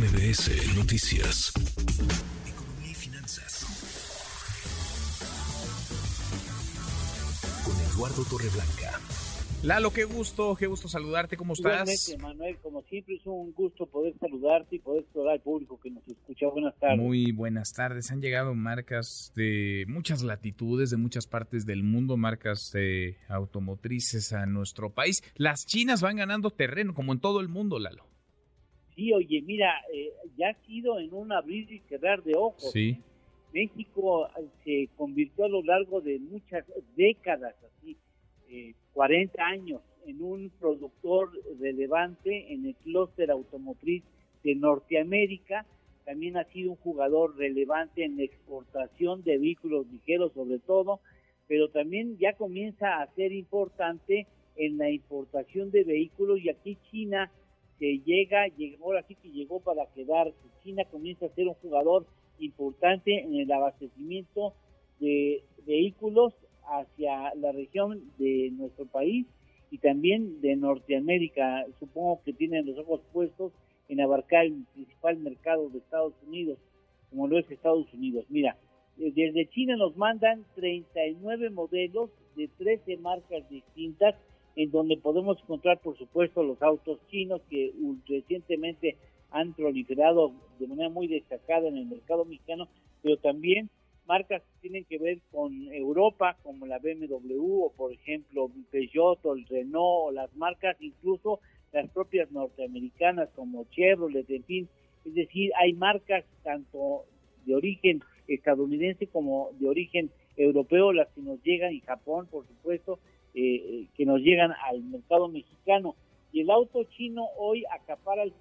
MBS Noticias. Economía y finanzas. Con Eduardo Torreblanca. Lalo, qué gusto, qué gusto saludarte, ¿cómo estás? Igualmente, Manuel, como siempre es un gusto poder saludarte y poder saludar al público que nos escucha. Buenas tardes. Muy buenas tardes. Han llegado marcas de muchas latitudes, de muchas partes del mundo, marcas de automotrices a nuestro país. Las chinas van ganando terreno, como en todo el mundo, Lalo. Sí, oye, mira, eh, ya ha sido en un abrir y cerrar de ojos. Sí. ¿eh? México eh, se convirtió a lo largo de muchas décadas, así, eh, 40 años, en un productor relevante en el clúster automotriz de Norteamérica. También ha sido un jugador relevante en la exportación de vehículos ligeros, sobre todo, pero también ya comienza a ser importante en la importación de vehículos y aquí China se llega, ahora sí que llegó para quedarse. China comienza a ser un jugador importante en el abastecimiento de vehículos hacia la región de nuestro país y también de Norteamérica. Supongo que tienen los ojos puestos en abarcar el principal mercado de Estados Unidos, como lo es Estados Unidos. Mira, eh, desde China nos mandan 39 modelos de 13 marcas distintas, en donde podemos encontrar, por supuesto, los autos chinos que recientemente han proliferado de manera muy destacada en el mercado mexicano, pero también marcas que tienen que ver con Europa, como la BMW o por ejemplo Peugeot o el Renault, o las marcas incluso las propias norteamericanas como Chevrolet, en fin, es decir, hay marcas tanto de origen estadounidense como de origen europeo, las que nos llegan, y Japón, por supuesto, eh, que nos llegan al mercado mexicano. Y el auto chino hoy acapara el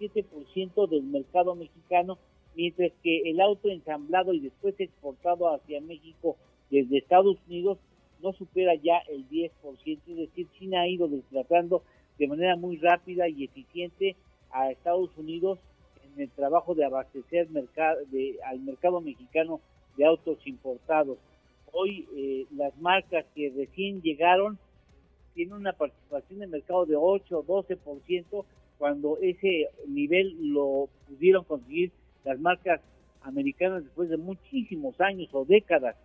17% del mercado mexicano, mientras que el auto ensamblado y después exportado hacia México desde Estados Unidos no supera ya el 10%, es decir, China ha ido desplazando de manera muy rápida y eficiente a Estados Unidos en el trabajo de abastecer al mercado mexicano de autos importados. Hoy eh, las marcas que recién llegaron tienen una participación de mercado de 8 o 12%, cuando ese nivel lo pudieron conseguir las marcas americanas después de muchísimos años o décadas.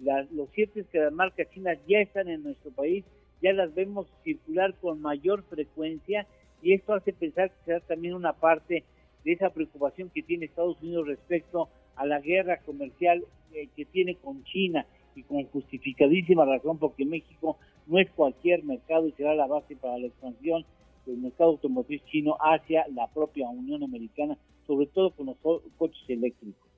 La, lo cierto es que las marcas chinas ya están en nuestro país, ya las vemos circular con mayor frecuencia y esto hace pensar que será también una parte de esa preocupación que tiene Estados Unidos respecto a la guerra comercial eh, que tiene con China y con justificadísima razón porque México no es cualquier mercado y será la base para la expansión del mercado automotriz chino hacia la propia Unión Americana, sobre todo con los coches eléctricos.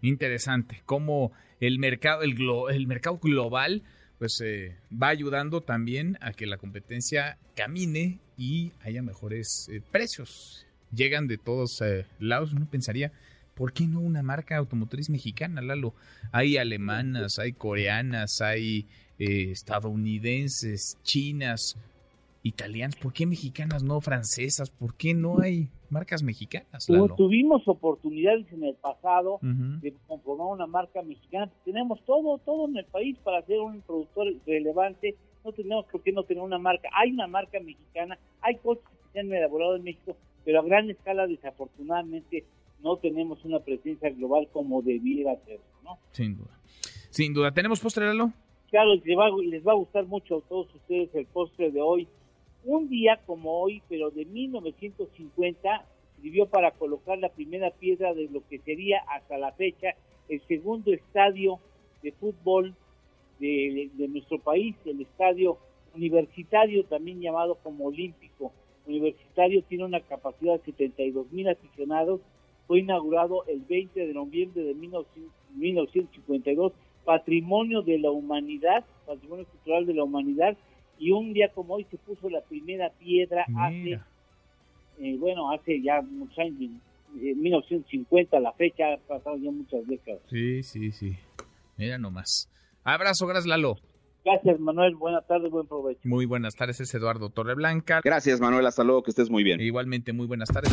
Interesante, cómo el mercado, el, glo, el mercado global pues eh, va ayudando también a que la competencia camine y haya mejores eh, precios. Llegan de todos eh, lados, uno pensaría, ¿por qué no una marca automotriz mexicana, Lalo? Hay alemanas, hay coreanas, hay estadounidenses, chinas, italianas, ¿por qué mexicanas no francesas? ¿Por qué no hay marcas mexicanas? Lalo? Tuvimos oportunidades en el pasado uh -huh. de conformar una marca mexicana. Tenemos todo, todo en el país para ser un productor relevante. No tenemos por qué no tener una marca. Hay una marca mexicana, hay coches que se han elaborado en México, pero a gran escala desafortunadamente no tenemos una presencia global como debiera ser, ¿no? Sin duda. Sin duda. ¿Tenemos postre, Lalo? Claro, les va, les va a gustar mucho a todos ustedes el postre de hoy un día como hoy, pero de 1950, sirvió para colocar la primera piedra de lo que sería hasta la fecha el segundo estadio de fútbol de, de nuestro país, el estadio universitario, también llamado como olímpico. Universitario tiene una capacidad de 72 mil aficionados, fue inaugurado el 20 de noviembre de 1952, patrimonio de la humanidad, patrimonio cultural de la humanidad, y un día como hoy se puso la primera piedra Mira. hace, eh, bueno, hace ya muchos años, en 1950, la fecha, ha pasado ya muchas décadas. Sí, sí, sí. Mira nomás. Abrazo, gracias Lalo. Gracias Manuel, buenas tardes, buen provecho. Muy buenas tardes, es Eduardo Torreblanca. Gracias Manuel, hasta luego, que estés muy bien. Igualmente, muy buenas tardes.